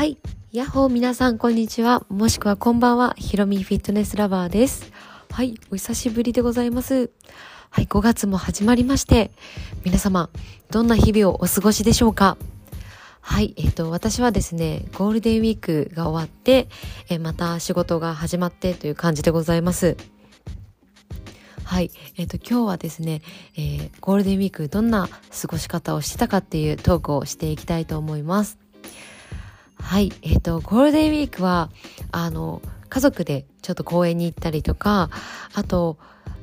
はい。やっほー皆さんこんにちは。もしくはこんばんは。ひろみフィットネスラバーです。はい。お久しぶりでございます。はい。5月も始まりまして、皆様、どんな日々をお過ごしでしょうか？はい。えっ、ー、と、私はですね、ゴールデンウィークが終わって、え、また仕事が始まってという感じでございます。はい。えっ、と、今日はですね、えー、ゴールデンウィークどんな過ごし方をしてたかっていうトークをしていきたいと思います。はい。えっ、ー、と、ゴールデンウィークは、あの、家族でちょっと公園に行ったりとか、あと、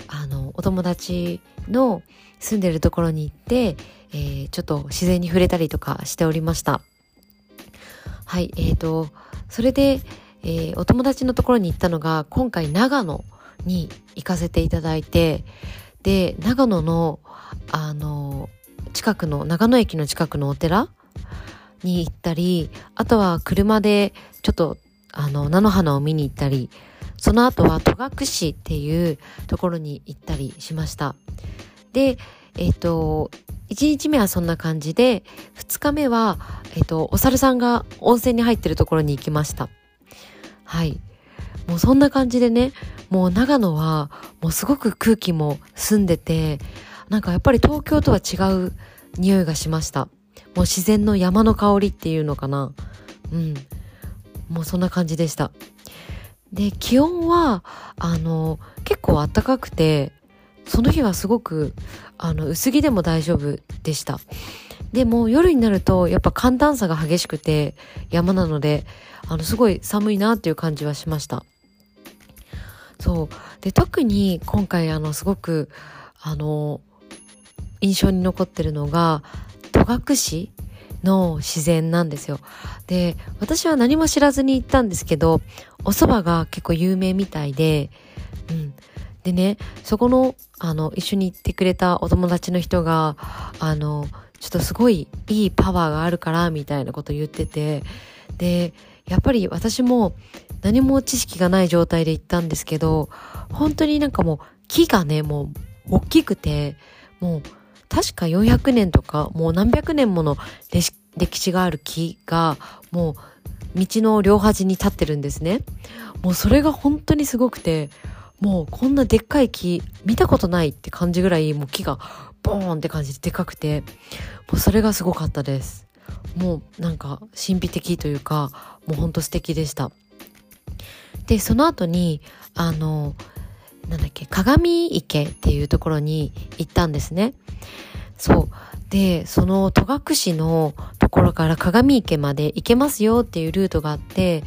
あの、お友達の住んでるところに行って、えー、ちょっと自然に触れたりとかしておりました。はい。えっ、ー、と、それで、えー、お友達のところに行ったのが、今回長野に行かせていただいて、で、長野の、あの、近くの、長野駅の近くのお寺に行ったり、あとは車でちょっとあの菜の花を見に行ったり、その後は戸隠っていうところに行ったりしました。で、えっ、ー、と、1日目はそんな感じで、2日目は、えっ、ー、と、お猿さんが温泉に入ってるところに行きました。はい。もうそんな感じでね、もう長野はもうすごく空気も澄んでて、なんかやっぱり東京とは違う匂いがしました。もう自然の山の香りっていうのかな。うん。もうそんな感じでした。で、気温は、あの、結構暖かくて、その日はすごく、あの、薄着でも大丈夫でした。でも夜になるとやっぱ寒暖差が激しくて山なのであのすごい寒いなっていう感じはしましたそうで特に今回あのすごくあの印象に残ってるのが戸隠の自然なんですよ。で、私は何も知らずに行ったんですけど、お蕎麦が結構有名みたいで、うん。でね、そこの、あの、一緒に行ってくれたお友達の人が、あの、ちょっとすごいいいパワーがあるから、みたいなこと言ってて、で、やっぱり私も何も知識がない状態で行ったんですけど、本当になんかもう木がね、もう大きくて、もう確か400年とかもう何百年もの歴史がある木がもう道の両端に立ってるんですね。もうそれが本当にすごくてもうこんなでっかい木見たことないって感じぐらいもう木がボーンって感じででかくてもうそれがすごかったです。もうなんか神秘的というかもうほんと素敵でした。でその後にあのなんだっけ鏡池っていうところに行ったんですね。そう。で、その戸隠のところから鏡池まで行けますよっていうルートがあって、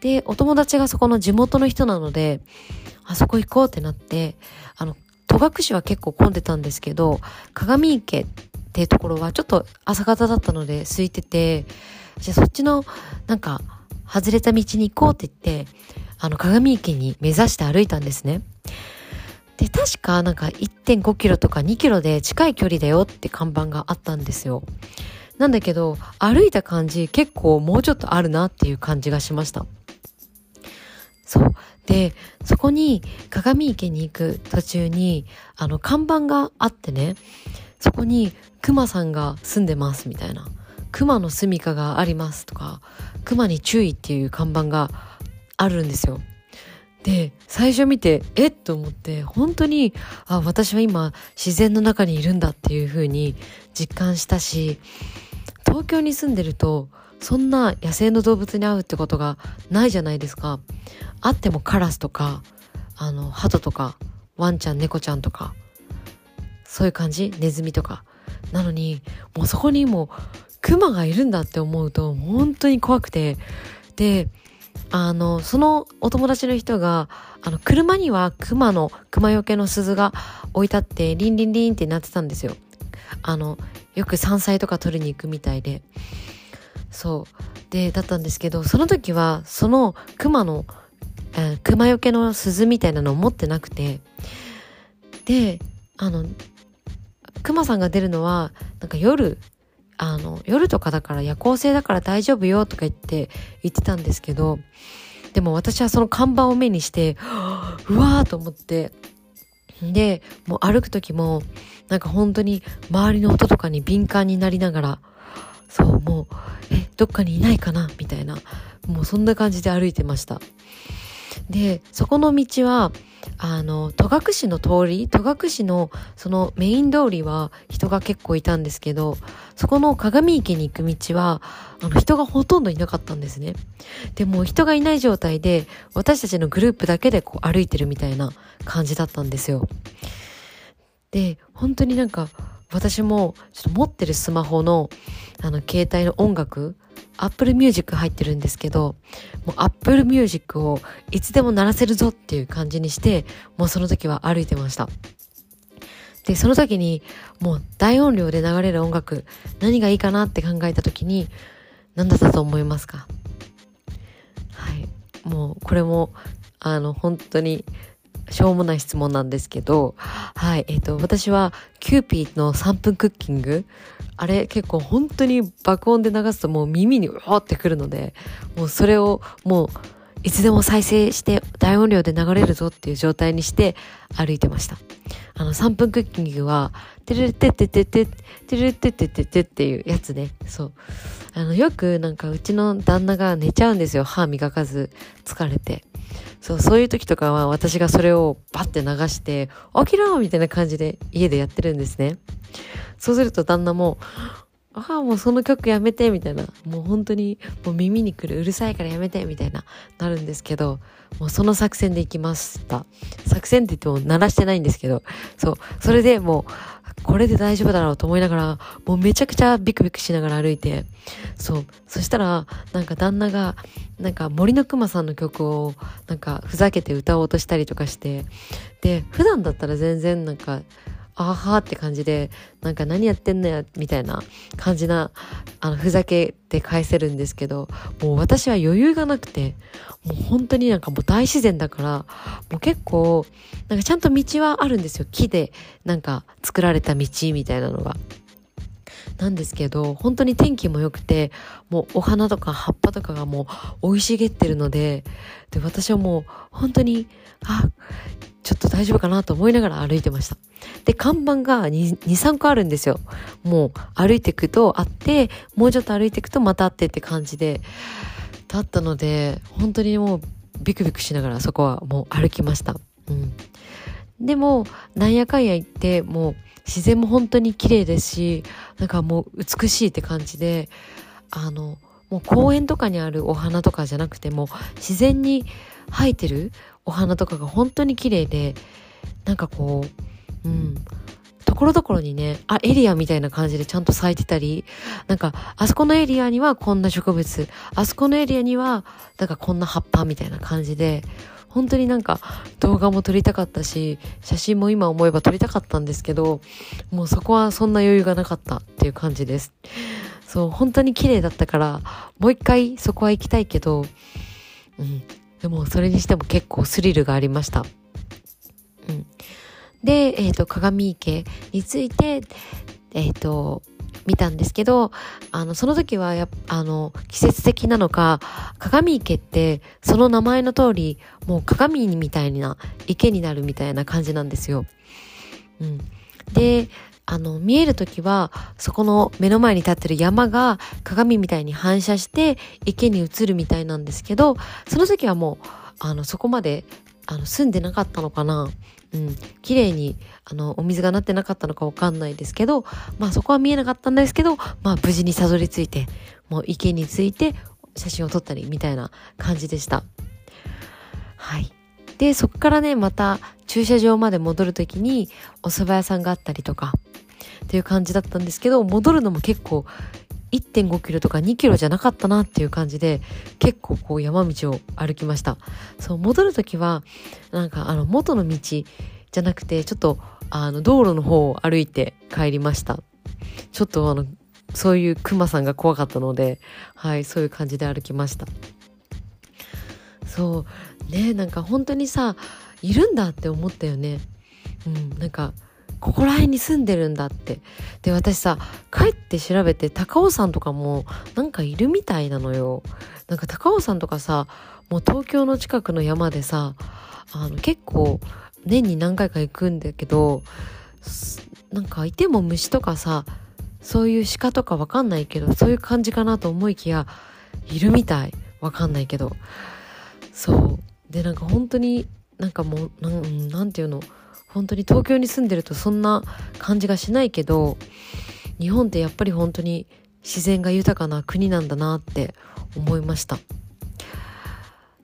で、お友達がそこの地元の人なので、あそこ行こうってなって、あの、戸隠は結構混んでたんですけど、鏡池っていうところはちょっと朝方だったので空いてて、じゃあそっちのなんか外れた道に行こうって言って、あの鏡池に目指して歩いたんですね。で、確かなんか1.5キロとか2キロで近い距離だよって看板があったんですよ。なんだけど、歩いた感じ結構もうちょっとあるなっていう感じがしました。そう。で、そこに鏡池に行く途中に、あの、看板があってね、そこに熊さんが住んでますみたいな。熊の住処がありますとか、熊に注意っていう看板があるんですよ。で最初見てえっ？と思って本当にあ私は今自然の中にいるんだっていう風に実感したし東京に住んでるとそんな野生の動物に会うってことがないじゃないですか。会ってもカラスとかあの鳩とかワンちゃん猫ちゃんとかそういう感じ？ネズミとか。なのにもうそこにもクマがいるんだって思うと本当に怖くて。であの、そのお友達の人が、あの、車には熊の、熊よけの鈴が置いてあって、リンリンリンってなってたんですよ。あの、よく山菜とか取りに行くみたいで。そう。で、だったんですけど、その時は、その熊の、えー、熊よけの鈴みたいなのを持ってなくて、で、あの、熊さんが出るのは、なんか夜あの、夜とかだから夜行性だから大丈夫よとか言って言ってたんですけど、でも私はその看板を目にして、うわーと思って、で、もう歩く時も、なんか本当に周りの音とかに敏感になりながら、そう、もう、え、どっかにいないかなみたいなもうそんな感じで歩いてました。でそこの道はあの戸隠の通り戸隠のそのメイン通りは人が結構いたんですけどそこの鏡池に行く道はあの人がほとんどいなかったんですね。でも人がいない状態で私たちのグループだけでこう歩いてるみたいな感じだったんですよ。で本当になんか私もちょっと持ってるスマホのあの携帯の音楽 Apple Music 入ってるんですけどもう Apple Music をいつでも鳴らせるぞっていう感じにしてもうその時は歩いてました。でその時にもう大音量で流れる音楽何がいいかなって考えた時に何だったと思いますか？はい。もうこれもあの本当にしょうもない質問なんですけど、はい、えっ、ー、と、私はキューピーの3分クッキング、あれ結構本当に爆音で流すともう耳にうわってくるので、もうそれをもういつでも再生して大音量で流れるぞっていう状態にして歩いてました。あの3分クッキングは、てるてててて、てるててててっていうやつね。そう。あの、よくなんかうちの旦那が寝ちゃうんですよ。歯磨かず疲れて。そう、そういう時とかは私がそれをバッて流して、起きろみたいな感じで家でやってるんですね。そうすると旦那も、ああ、もうその曲やめて、みたいな。もう本当に、もう耳に来るうるさいからやめて、みたいな、なるんですけど、もうその作戦で行きました。作戦って言っても鳴らしてないんですけど、そう。それでもう、これで大丈夫だろうと思いながら、もうめちゃくちゃビクビクしながら歩いて、そう。そしたら、なんか旦那が、なんか森の熊さんの曲を、なんかふざけて歌おうとしたりとかして、で、普段だったら全然なんか、あはーって感じで、なんか何やってんのや、みたいな感じな、あの、ふざけて返せるんですけど、もう私は余裕がなくて、もう本当になんかもう大自然だから、もう結構、なんかちゃんと道はあるんですよ。木でなんか作られた道みたいなのが。なんですけど、本当に天気も良くて、もうお花とか葉っぱとかがもう生い茂ってるので、で、私はもう本当に、あ、ちょっと大丈夫かなと思いながら歩いてました。で、看板が2、2 3個あるんですよ。もう歩いていくとあって、もうちょっと歩いていくとまたあってって感じで、だったので、本当にもうビクビクしながらそこはもう歩きました。うん。でも、なんやかんや言って、もう自然も本当に綺麗ですし、なんかもう美しいって感じで、あの、もう公園とかにあるお花とかじゃなくても、自然に生えてるお花とかが本当に綺麗で、なんかこう、うん、ところどころにね、あ、エリアみたいな感じでちゃんと咲いてたり、なんか、あそこのエリアにはこんな植物、あそこのエリアには、なんかこんな葉っぱみたいな感じで、本当になんか動画も撮りたかったし、写真も今思えば撮りたかったんですけど、もうそこはそんな余裕がなかったっていう感じです。そう、本当に綺麗だったから、もう一回そこは行きたいけど、うん。でもそれにしても結構スリルがありました。うん。で、えっ、ー、と、鏡池について、えっ、ー、と、見たんですけど、あの、その時はやあの、季節的なのか、鏡池って、その名前の通り、もう鏡みたいな池になるみたいな感じなんですよ。うん。で、あの、見える時は、そこの目の前に立ってる山が鏡みたいに反射して池に映るみたいなんですけど、その時はもう、あの、そこまで、あの、住んでなかったのかな。うん、綺麗にあのお水がなってなかったのかわかんないですけど、まあそこは見えなかったんですけど、まあ無事にたどり着いて、もう池について写真を撮ったりみたいな感じでした。はい。で、そこからね、また駐車場まで戻るときにお蕎麦屋さんがあったりとかっていう感じだったんですけど、戻るのも結構1.5キロとか2キロじゃなかったなっていう感じで結構こう山道を歩きました。そう戻る時はなんかあの元の道じゃなくてちょっとあの道路の方を歩いて帰りました。ちょっとあのそういうクマさんが怖かったのではいそういう感じで歩きました。そうねなんか本当にさいるんだって思ったよねうんなんかここら辺に住んでるんだって。で、私さ、帰って調べて高尾山とかもなんかいるみたいなのよ。なんか高尾山とかさ、もう東京の近くの山でさ、あの結構年に何回か行くんだけど、なんかいても虫とかさ、そういう鹿とかわかんないけど、そういう感じかなと思いきや、いるみたい。わかんないけど。そう。で、なんか本当になんかもう、なん、なんていうの、本当に東京に住んでるとそんな感じがしないけど、日本ってやっぱり本当に自然が豊かな国なんだなって思いました。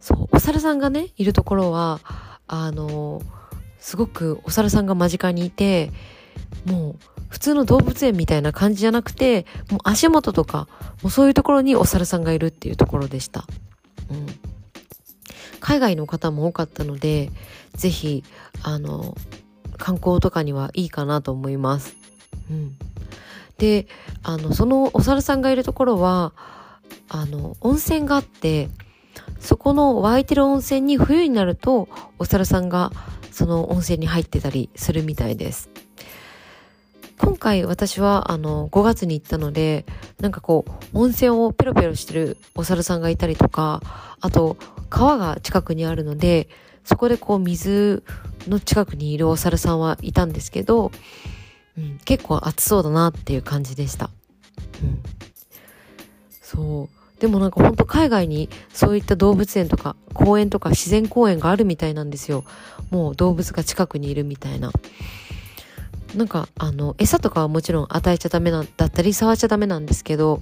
そう、お猿さんがね、いるところは、あの、すごくお猿さんが間近にいて、もう普通の動物園みたいな感じじゃなくて、もう足元とか、もうそういうところにお猿さんがいるっていうところでした。うん。海外の方も多かったので、ぜひ、あの、観光とかにはいいかなと思います。うん。で、あの、そのお猿さんがいるところは、あの、温泉があって、そこの湧いてる温泉に冬になるとお猿さんがその温泉に入ってたりするみたいです。今回私はあの5月に行ったのでなんかこう温泉をペロペロしてるお猿さんがいたりとかあと川が近くにあるのでそこでこう水の近くにいるお猿さんはいたんですけど、うん、結構暑そうだなっていう感じでした。うん、そうでもなんかほんと海外にそういった動物園とか公園とか自然公園があるみたいなんですよ。もう動物が近くにいるみたいな。なんかあの餌とかはもちろん与えちゃダメなだったり触っちゃダメなんですけど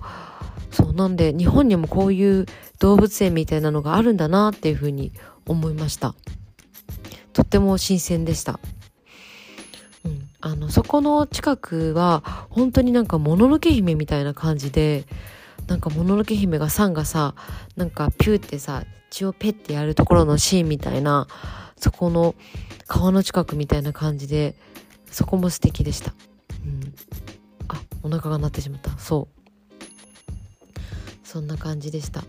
そうなんで日本にもこういう動物園みたいなのがあるんだなっていうふうに思いましたとっても新鮮でした、うん、あのそこの近くは本当になんかもののけ姫みたいな感じでなんかもののけ姫がさんがさなんかピューってさ血をペッてやるところのシーンみたいなそこの川の近くみたいな感じでそこも素敵でした。うん。あ、お腹が鳴ってしまった。そう。そんな感じでした。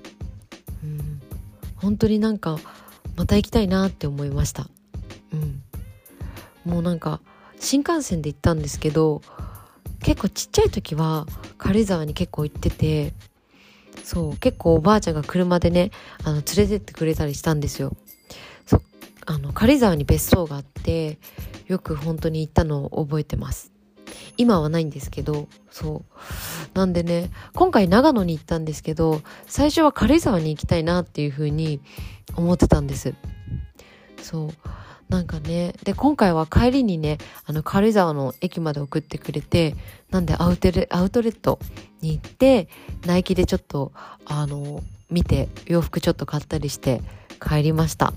うん。本当になんか、また行きたいなって思いました。うん。もうなんか、新幹線で行ったんですけど、結構ちっちゃい時は軽井沢に結構行ってて、そう、結構おばあちゃんが車でね、あの、連れてってくれたりしたんですよ。そ、あの、軽井沢に別荘があって、よく本当に行ったのを覚えてます。今はないんですけど、そう。なんでね、今回長野に行ったんですけど、最初は軽井沢に行きたいなっていう風に思ってたんです。そう。なんかね、で、今回は帰りにね、あの、軽井沢の駅まで送ってくれて、なんでアウトレアウトレットに行って、ナイキでちょっと、あの、見て、洋服ちょっと買ったりして帰りました。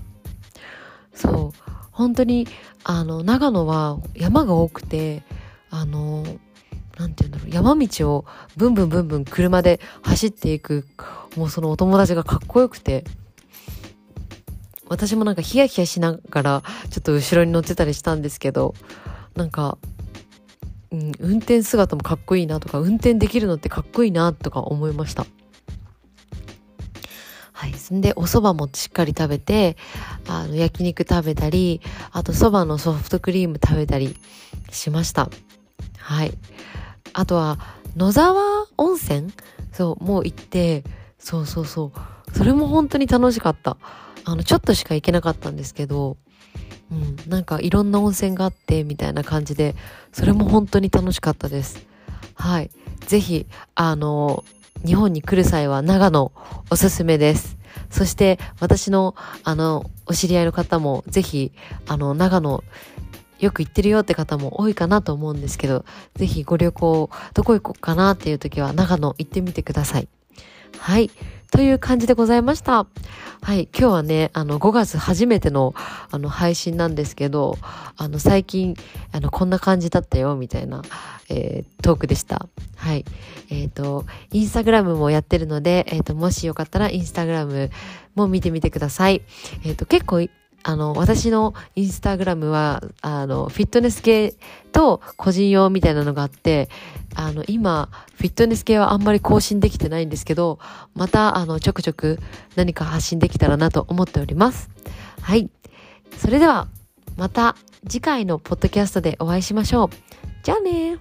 そう。本当にあの長野は山が多くてあのなんて言うんだろう山道をブンブンブンブン車で走っていくもうそのお友達がかっこよくて私もなんかヒヤヒヤしながらちょっと後ろに乗ってたりしたんですけどなんか、うん、運転姿もかっこいいなとか運転できるのってかっこいいなとか思いました。はい。んで、お蕎麦もしっかり食べて、あの、焼肉食べたり、あと蕎麦のソフトクリーム食べたりしました。はい。あとは、野沢温泉？そう、もう行って、そうそうそう。それも本当に楽しかった。あの、ちょっとしか行けなかったんですけど、うん、なんかいろんな温泉があってみたいな感じで、それも本当に楽しかったです。はい。ぜひ、あの、日本に来る際は長野おすすめです。そして私のあのお知り合いの方もぜひあの長野よく行ってるよって方も多いかなと思うんですけど、ぜひご旅行どこ行こうかなっていう時は長野行ってみてください。はい。という感じでございました。はい。今日はね、あの、5月初めての、あの、配信なんですけど、あの、最近、あの、こんな感じだったよ、みたいな、えー、トークでした。はい。えっ、ー、と、インスタグラムもやってるので、えっ、ー、と、もしよかったらインスタグラムも見てみてください。えっ、と、結構あの、私のインスタグラムは、あの、フィットネス系と個人用みたいなのがあって、あの、今、フィットネス系はあんまり更新できてないんですけど、また、あの、ちょくちょく何か発信できたらなと思っております。はい。それでは、また次回のポッドキャストでお会いしましょう。じゃあね